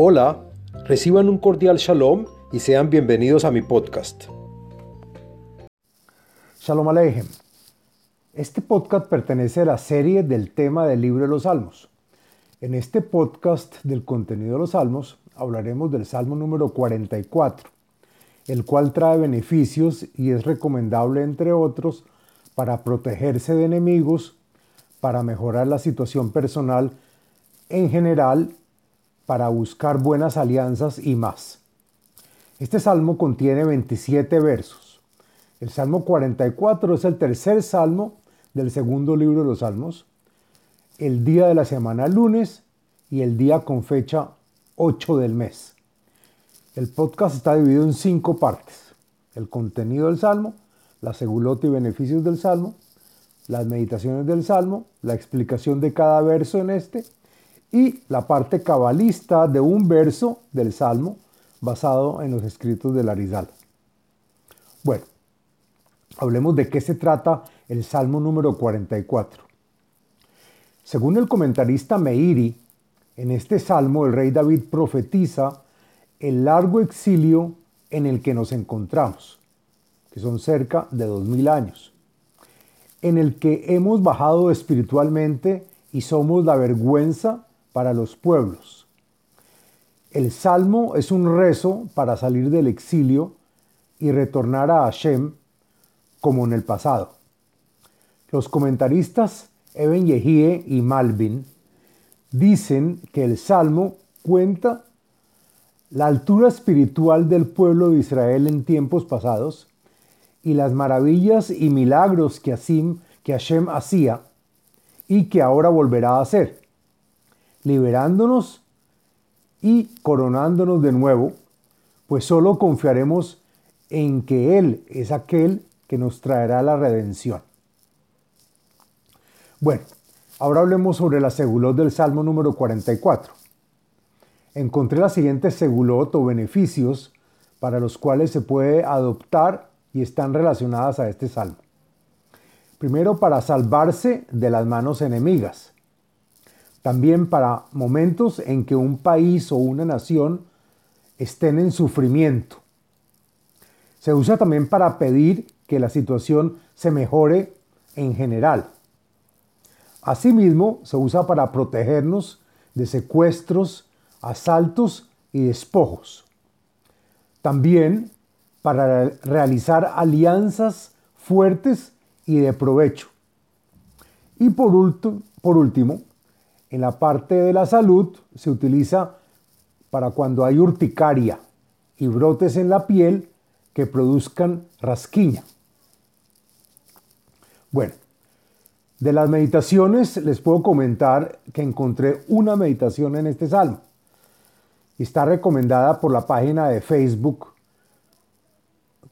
Hola, reciban un cordial shalom y sean bienvenidos a mi podcast. Shalom Aleichem. Este podcast pertenece a la serie del tema del libro de los Salmos. En este podcast del contenido de los Salmos hablaremos del Salmo número 44, el cual trae beneficios y es recomendable, entre otros, para protegerse de enemigos, para mejorar la situación personal en general para buscar buenas alianzas y más. Este salmo contiene 27 versos. El Salmo 44 es el tercer salmo del segundo libro de los Salmos, el día de la semana lunes y el día con fecha 8 del mes. El podcast está dividido en cinco partes. El contenido del salmo, la segulota y beneficios del salmo, las meditaciones del salmo, la explicación de cada verso en este y la parte cabalista de un verso del Salmo basado en los escritos de Larizal. Bueno, hablemos de qué se trata el Salmo número 44. Según el comentarista Meiri, en este salmo el rey David profetiza el largo exilio en el que nos encontramos, que son cerca de dos mil años, en el que hemos bajado espiritualmente y somos la vergüenza para los pueblos. El salmo es un rezo para salir del exilio y retornar a Hashem como en el pasado. Los comentaristas Eben Yehie y Malvin dicen que el salmo cuenta la altura espiritual del pueblo de Israel en tiempos pasados y las maravillas y milagros que, que Hashem hacía y que ahora volverá a hacer liberándonos y coronándonos de nuevo, pues solo confiaremos en que Él es aquel que nos traerá la redención. Bueno, ahora hablemos sobre la segulot del Salmo número 44. Encontré la siguiente segulot o beneficios para los cuales se puede adoptar y están relacionadas a este salmo. Primero, para salvarse de las manos enemigas también para momentos en que un país o una nación estén en sufrimiento. Se usa también para pedir que la situación se mejore en general. Asimismo, se usa para protegernos de secuestros, asaltos y despojos. También para realizar alianzas fuertes y de provecho. Y por, por último, en la parte de la salud se utiliza para cuando hay urticaria y brotes en la piel que produzcan rasquiña. Bueno, de las meditaciones les puedo comentar que encontré una meditación en este salmo. Está recomendada por la página de Facebook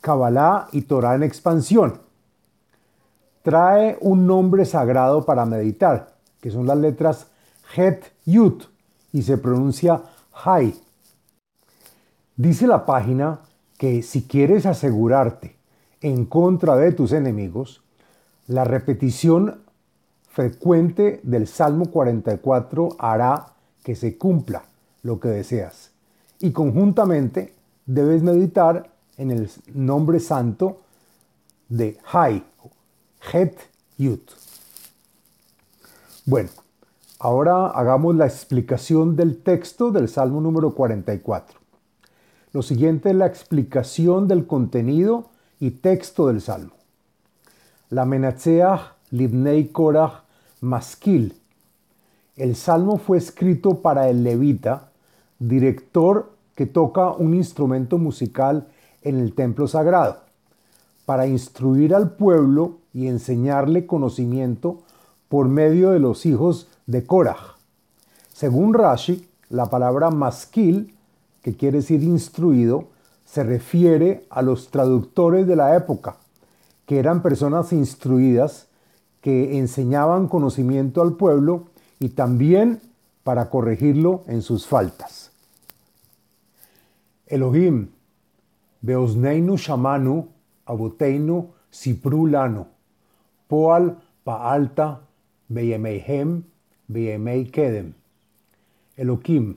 Kabbalah y Torah en expansión. Trae un nombre sagrado para meditar, que son las letras Het Yut y se pronuncia Hai. Dice la página que si quieres asegurarte en contra de tus enemigos, la repetición frecuente del Salmo 44 hará que se cumpla lo que deseas. Y conjuntamente debes meditar en el nombre santo de Hai, Het Yut. Bueno, Ahora hagamos la explicación del texto del Salmo número 44. Lo siguiente es la explicación del contenido y texto del Salmo. La Menatzeach Libnei Korach Maskil. El Salmo fue escrito para el levita, director que toca un instrumento musical en el templo sagrado, para instruir al pueblo y enseñarle conocimiento por medio de los hijos de Korah. Según Rashi, la palabra maskil, que quiere decir instruido, se refiere a los traductores de la época, que eran personas instruidas que enseñaban conocimiento al pueblo y también para corregirlo en sus faltas. Elohim, Beosneinu Shamanu, Aboteinu Siprulano, Poal Paalta, Beyemeihem, Kedem. Elohim,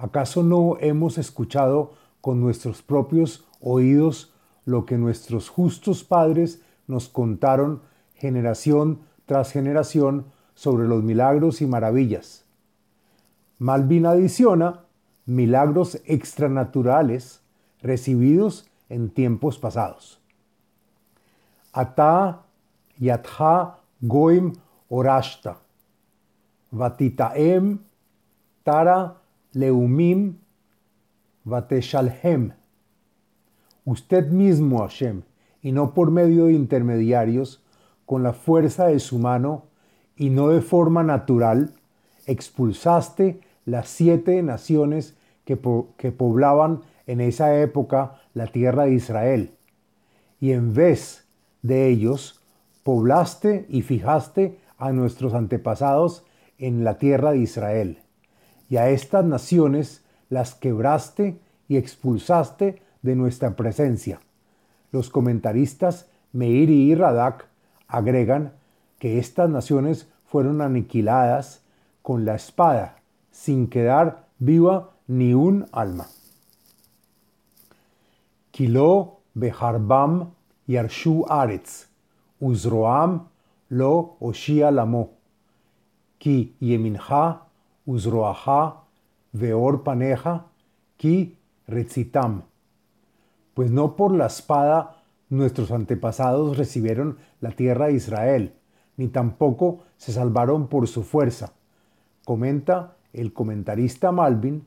¿Acaso no hemos escuchado con nuestros propios oídos lo que nuestros justos padres nos contaron generación tras generación sobre los milagros y maravillas? Malvin adiciona milagros extranaturales recibidos en tiempos pasados. Ata yatha goim orashta, vatitaem tara leumim vateshalhem. Usted mismo, Hashem, y no por medio de intermediarios, con la fuerza de su mano y no de forma natural, expulsaste las siete naciones que, que poblaban en esa época la tierra de Israel. Y en vez de ellos, poblaste y fijaste a nuestros antepasados en la tierra de Israel. Y a estas naciones las quebraste y expulsaste de nuestra presencia. Los comentaristas Meiri y Radak agregan que estas naciones fueron aniquiladas con la espada, sin quedar viva ni un alma. Kilo beharbam yarshu aretz, uzroam lo oshia lamo, ki yeminha uzroaha veor paneja, ki recitam. Pues no por la espada nuestros antepasados recibieron la tierra de Israel, ni tampoco se salvaron por su fuerza. Comenta el comentarista Malvin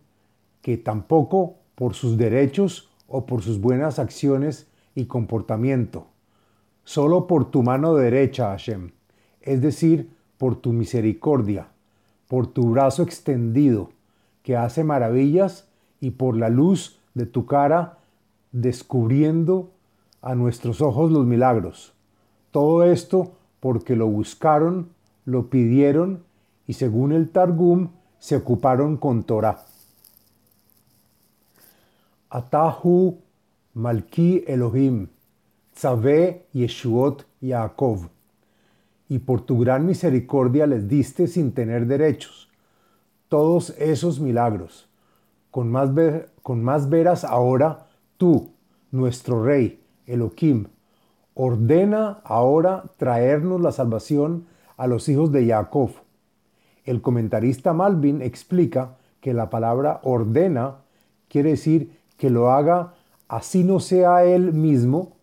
que tampoco por sus derechos o por sus buenas acciones y comportamiento, solo por tu mano derecha, Hashem, es decir, por tu misericordia, por tu brazo extendido, que hace maravillas, y por la luz de tu cara, descubriendo a nuestros ojos los milagros. Todo esto porque lo buscaron, lo pidieron y según el Targum se ocuparon con Torah. Atahu Malki Elohim, Tzave Yeshuot Yaakov. Y por tu gran misericordia les diste sin tener derechos todos esos milagros. Con más, con más veras ahora tú, nuestro Rey, Elohim, ordena ahora traernos la salvación a los hijos de Jacob. El comentarista Malvin explica que la palabra ordena quiere decir que lo haga así no sea él mismo,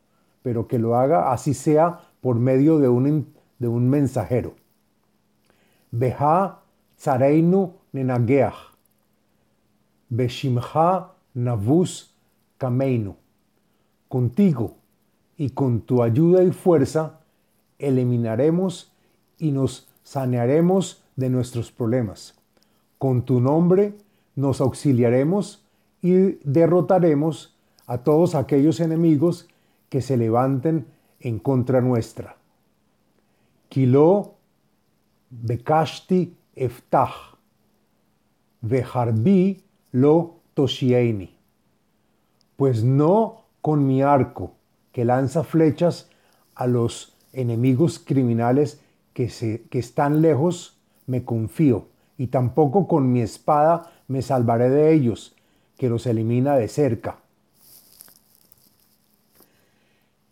pero que lo haga así sea por medio de un, de un mensajero. Beha tzareinu nenageach, beshimcha navus kameinu. Contigo y con tu ayuda y fuerza eliminaremos y nos sanearemos de nuestros problemas. Con tu nombre nos auxiliaremos y derrotaremos a todos aquellos enemigos que se levanten en contra nuestra. Kilo bekashti eftach, veharbi lo. Pues no con mi arco, que lanza flechas a los enemigos criminales que, se, que están lejos, me confío, y tampoco con mi espada me salvaré de ellos, que los elimina de cerca.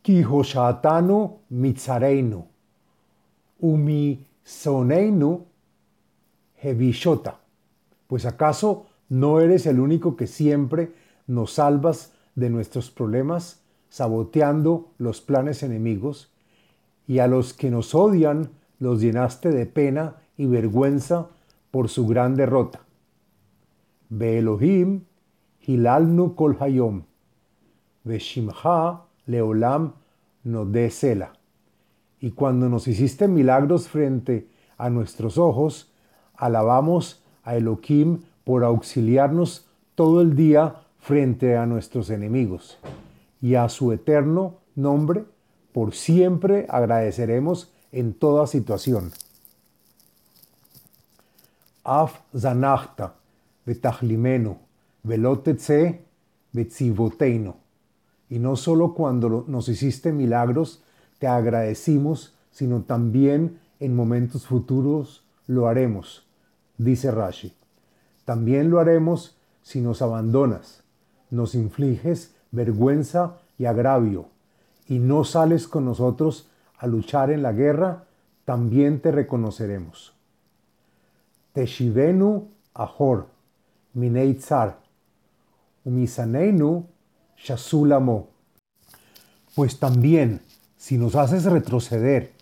Kihoshatanu mitzareinu, umi soneinu hevishota. Pues acaso no eres el único que siempre nos salvas de nuestros problemas, saboteando los planes enemigos, y a los que nos odian los llenaste de pena y vergüenza por su gran derrota. Be Elohim hilalnu kol hayom, veshimcha leolam sela. Y cuando nos hiciste milagros frente a nuestros ojos, alabamos a Elohim por auxiliarnos todo el día frente a nuestros enemigos. Y a su eterno nombre, por siempre agradeceremos en toda situación. Af zanachta betachlimenu velotetse betzivoteinu. Y no solo cuando nos hiciste milagros te agradecimos, sino también en momentos futuros lo haremos, dice Rashi. También lo haremos si nos abandonas, nos infliges vergüenza y agravio, y no sales con nosotros a luchar en la guerra, también te reconoceremos. Teshivenu ahor, mineitzar, umisaneinu shasulamo. Pues también, si nos haces retroceder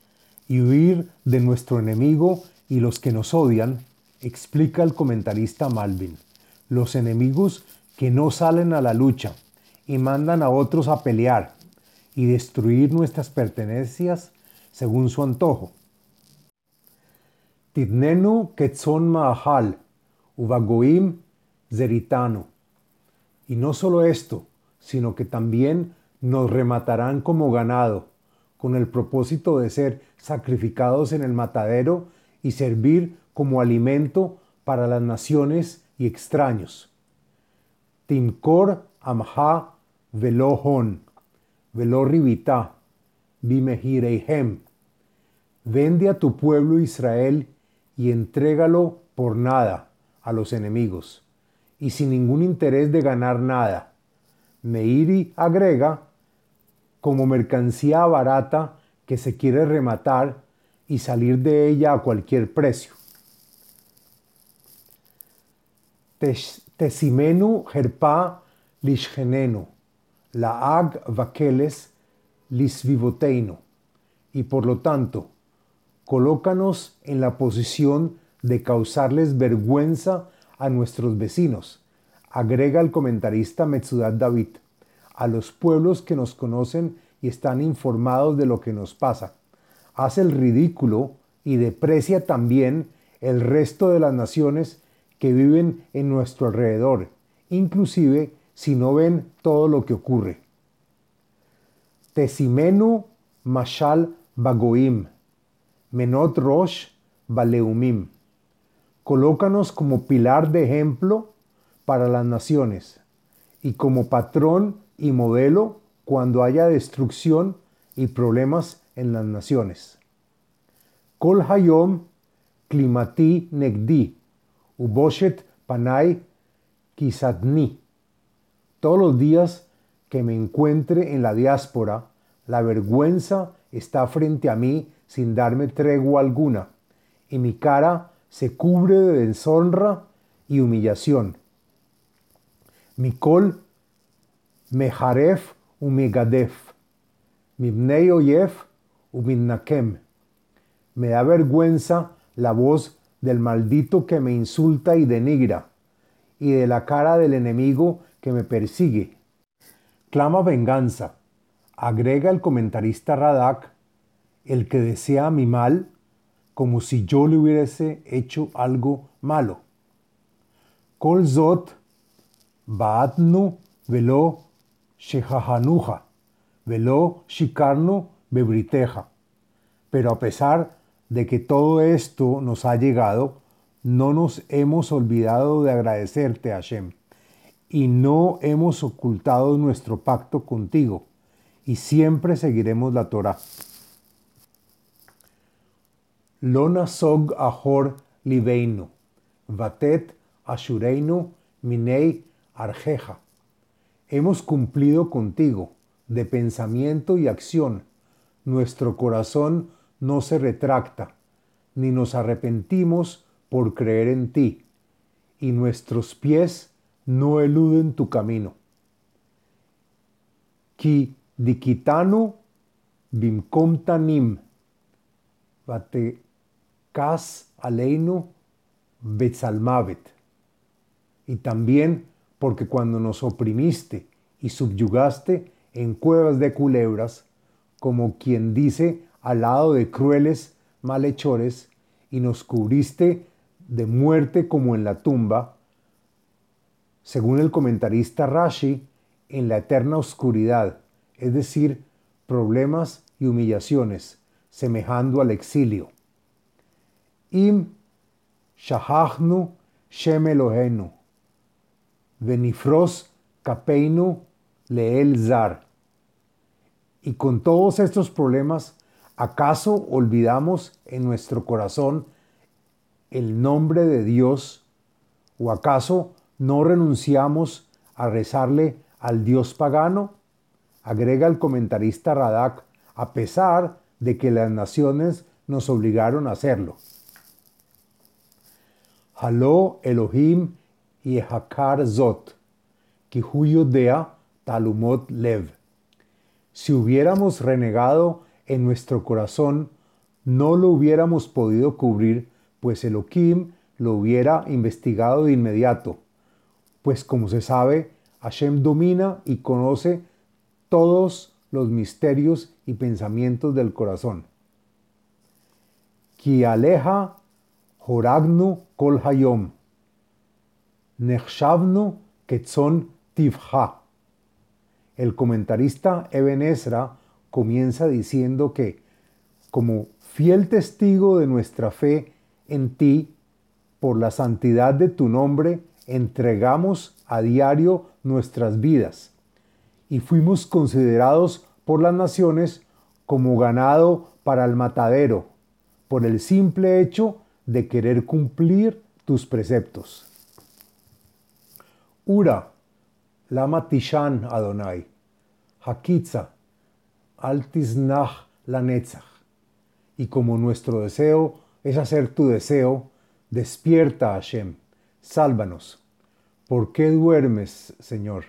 y huir de nuestro enemigo y los que nos odian, explica el comentarista Malvin, los enemigos que no salen a la lucha y mandan a otros a pelear y destruir nuestras pertenencias según su antojo. Tidnenu ketzon mahal, uvagoim zeritano. Y no solo esto, sino que también nos rematarán como ganado, con el propósito de ser sacrificados en el matadero y servir como alimento para las naciones y extraños. Timkor amha velohon, veloribita, bimehireihem. Vende a tu pueblo Israel y entrégalo por nada a los enemigos, y sin ningún interés de ganar nada. Meiri agrega, como mercancía barata que se quiere rematar y salir de ella a cualquier precio. Tesimenu herpa lishgenenu, ag vakeles lisvivoteino. Y por lo tanto, colócanos en la posición de causarles vergüenza a nuestros vecinos, agrega el comentarista Metzudat David, a los pueblos que nos conocen y están informados de lo que nos pasa. Hace el ridículo y deprecia también el resto de las naciones que viven en nuestro alrededor, inclusive si no ven todo lo que ocurre. Tesimenu Mashal Bagoim, Menot Rosh Baleumim. Colócanos como pilar de ejemplo para las naciones y como patrón y modelo cuando haya destrucción y problemas en las naciones. Kol Hayom Klimati Negdi, Uboshet Panay Kisatni. Todos los días que me encuentre en la diáspora, la vergüenza está frente a mí sin darme tregua alguna, y mi cara se cubre de deshonra y humillación. Mikol mejaref umegadef, mibnei oyef uminnakem. Me da vergüenza la voz del maldito que me insulta y denigra, y de la cara del enemigo que me persigue. Clama venganza, agrega el comentarista Radak, el que desea mi mal, como si yo le hubiese hecho algo malo. Kol zot baatnu velo shehahanuja, velo shikarnu bebriteja. Pero a pesar de que todo esto nos ha llegado, no nos hemos olvidado de agradecerte, Hashem, y no hemos ocultado nuestro pacto contigo, y siempre seguiremos la Torah. Lona sog ahor libeinu, vatet ashureinu minei arjeja. Hemos cumplido contigo, de pensamiento y acción. Nuestro corazón no se retracta, ni nos arrepentimos por creer en ti, y nuestros pies no eluden tu camino. Ki dikitanu bimkom tanim, vate kas aleinu betzalmavet. Y también porque cuando nos oprimiste y subyugaste en cuevas de culebras, como quien dice al lado de crueles malhechores, y nos cubriste de muerte como en la tumba, según el comentarista Rashi, en la eterna oscuridad, es decir, problemas y humillaciones, semejando al exilio. Im shahachnu shem Elohenu, venifros kapeinu leel zar. Y con todos estos problemas, ¿acaso olvidamos en nuestro corazón el nombre de Dios? ¿O acaso no renunciamos a rezarle al dios pagano, agrega el comentarista Radak, a pesar de que las naciones nos obligaron a hacerlo. Haló Elohim y Hakar Zot, Dea Talumot Lev. Si hubiéramos renegado en nuestro corazón, no lo hubiéramos podido cubrir, pues Elohim lo hubiera investigado de inmediato. Pues como se sabe, Hashem domina y conoce todos los misterios y pensamientos del corazón. Ki aleja horagnu kol hayom. Ketzon tivha. El comentarista Eben Ezra comienza diciendo que, como fiel testigo de nuestra fe en ti, por la santidad de tu nombre, entregamos a diario nuestras vidas y fuimos considerados por las naciones como ganado para el matadero, por el simple hecho de querer cumplir tus preceptos. Ura, lama tishan Adonai, hakitza, altisnach lanetzach. Y como nuestro deseo es hacer tu deseo, despierta Hashem, sálvanos. ¿Por qué duermes, Señor?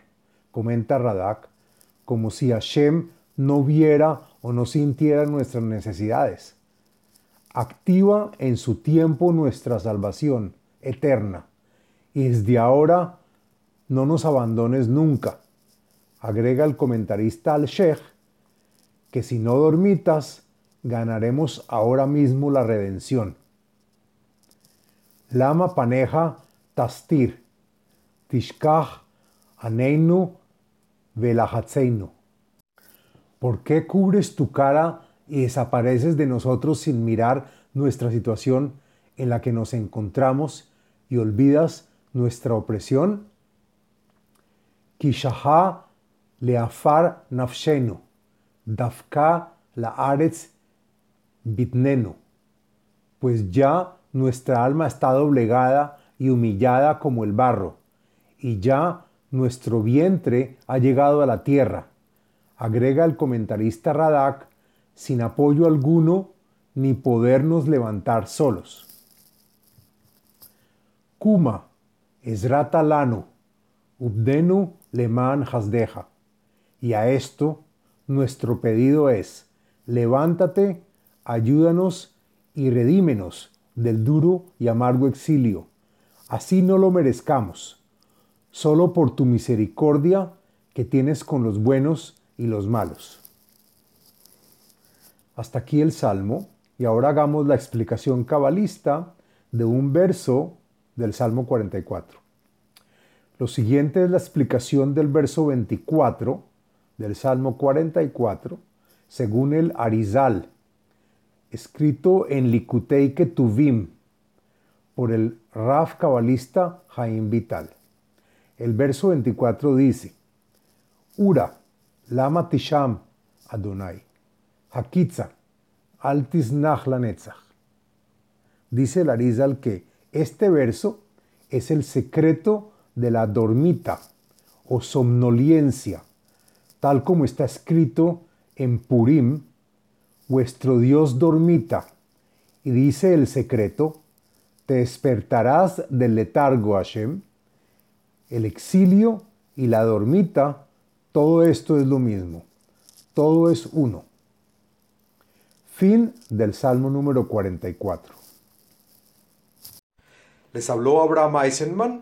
Comenta Radak, como si Hashem no viera o no sintiera nuestras necesidades. Activa en su tiempo nuestra salvación eterna y desde ahora no nos abandones nunca. Agrega el comentarista al Sheikh que si no dormitas, ganaremos ahora mismo la redención. Lama paneja tastir, tishkach aneinu velahatzeinu. ¿Por qué cubres tu cara y desapareces de nosotros sin mirar nuestra situación en la que nos encontramos y olvidas nuestra opresión? Kishaha leafar nafshenu, dafka la aretz bitnenu. Pues ya nuestra alma está doblegada y humillada como el barro, y ya nuestro vientre ha llegado a la tierra agrega el comentarista Radak, sin apoyo alguno ni podernos levantar solos. Kuma, Esrata Lano, Ubdenu Leman Hasdeja. Y a esto, nuestro pedido es, levántate, ayúdanos y redímenos del duro y amargo exilio. Así no lo merezcamos, solo por tu misericordia que tienes con los buenos y los malos. Hasta aquí el Salmo y ahora hagamos la explicación cabalista de un verso del Salmo 44. Lo siguiente es la explicación del verso 24 del Salmo 44 según el Arizal, escrito en Likutei Ketuvim por el Raf cabalista Jaim Vital. El verso 24 dice, Ura, Lama Tisham Adonai. Hakitza. Altis Netzach. Dice Larizal que este verso es el secreto de la dormita o somnolencia, tal como está escrito en Purim, vuestro Dios dormita. Y dice el secreto, te despertarás del letargo Hashem, el exilio y la dormita todo esto es lo mismo. Todo es uno. Fin del Salmo número 44. Les habló Abraham Eisenman,